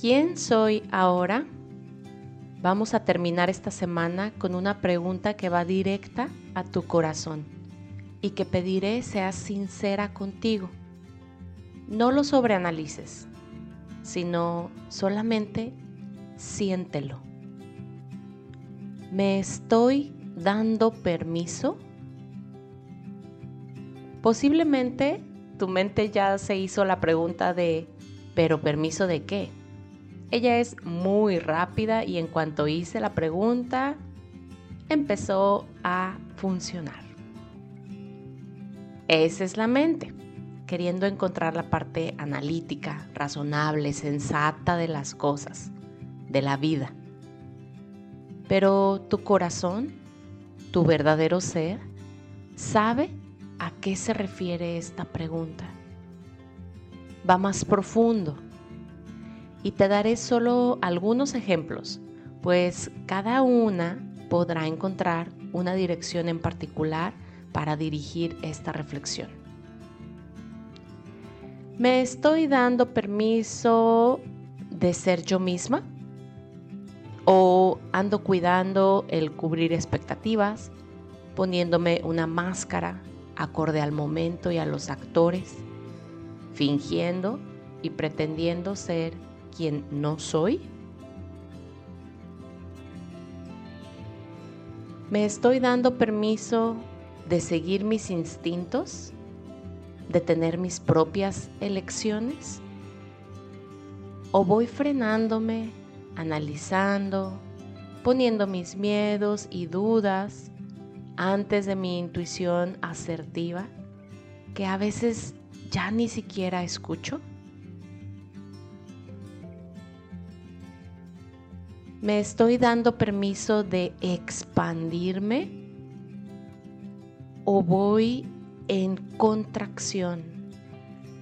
¿Quién soy ahora? Vamos a terminar esta semana con una pregunta que va directa a tu corazón y que pediré seas sincera contigo. No lo sobreanalices, sino solamente siéntelo. ¿Me estoy dando permiso? Posiblemente tu mente ya se hizo la pregunta de, ¿pero permiso de qué? Ella es muy rápida y en cuanto hice la pregunta, empezó a funcionar. Esa es la mente, queriendo encontrar la parte analítica, razonable, sensata de las cosas, de la vida. Pero tu corazón, tu verdadero ser, sabe a qué se refiere esta pregunta. Va más profundo y te daré solo algunos ejemplos, pues cada una podrá encontrar una dirección en particular para dirigir esta reflexión. ¿Me estoy dando permiso de ser yo misma? ¿O ando cuidando el cubrir expectativas, poniéndome una máscara acorde al momento y a los actores, fingiendo y pretendiendo ser quien no soy? ¿Me estoy dando permiso de seguir mis instintos? ¿De tener mis propias elecciones? ¿O voy frenándome, analizando, poniendo mis miedos y dudas antes de mi intuición asertiva que a veces ya ni siquiera escucho? ¿Me estoy dando permiso de expandirme? ¿O voy en contracción,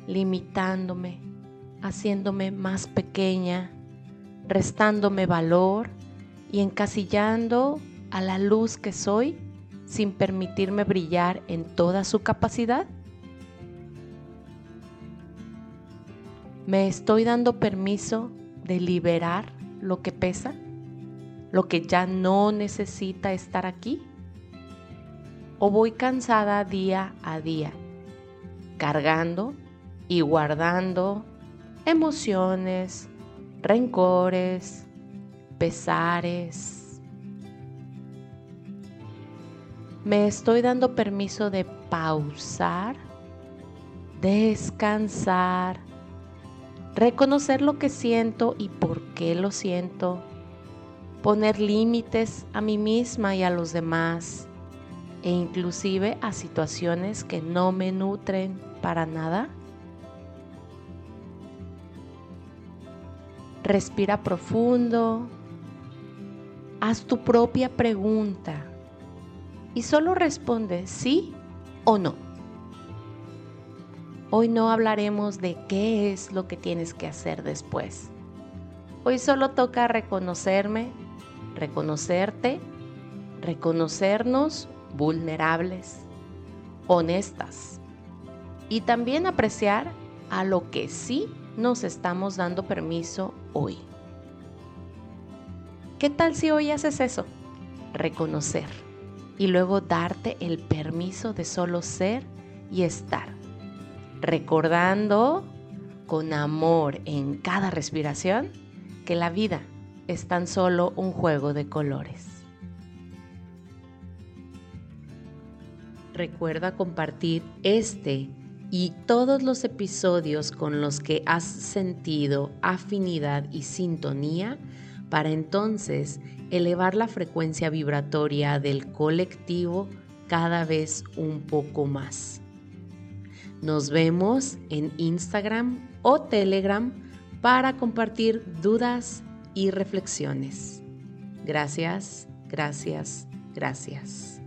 limitándome, haciéndome más pequeña, restándome valor y encasillando a la luz que soy sin permitirme brillar en toda su capacidad? ¿Me estoy dando permiso de liberar lo que pesa? Lo que ya no necesita estar aquí? ¿O voy cansada día a día, cargando y guardando emociones, rencores, pesares? Me estoy dando permiso de pausar, descansar, reconocer lo que siento y por qué lo siento poner límites a mí misma y a los demás e inclusive a situaciones que no me nutren para nada? Respira profundo, haz tu propia pregunta y solo responde sí o no. Hoy no hablaremos de qué es lo que tienes que hacer después. Hoy solo toca reconocerme reconocerte, reconocernos vulnerables, honestas y también apreciar a lo que sí nos estamos dando permiso hoy. ¿Qué tal si hoy haces eso? Reconocer y luego darte el permiso de solo ser y estar, recordando con amor en cada respiración que la vida es tan solo un juego de colores. Recuerda compartir este y todos los episodios con los que has sentido afinidad y sintonía para entonces elevar la frecuencia vibratoria del colectivo cada vez un poco más. Nos vemos en Instagram o Telegram para compartir dudas y reflexiones. Gracias, gracias, gracias.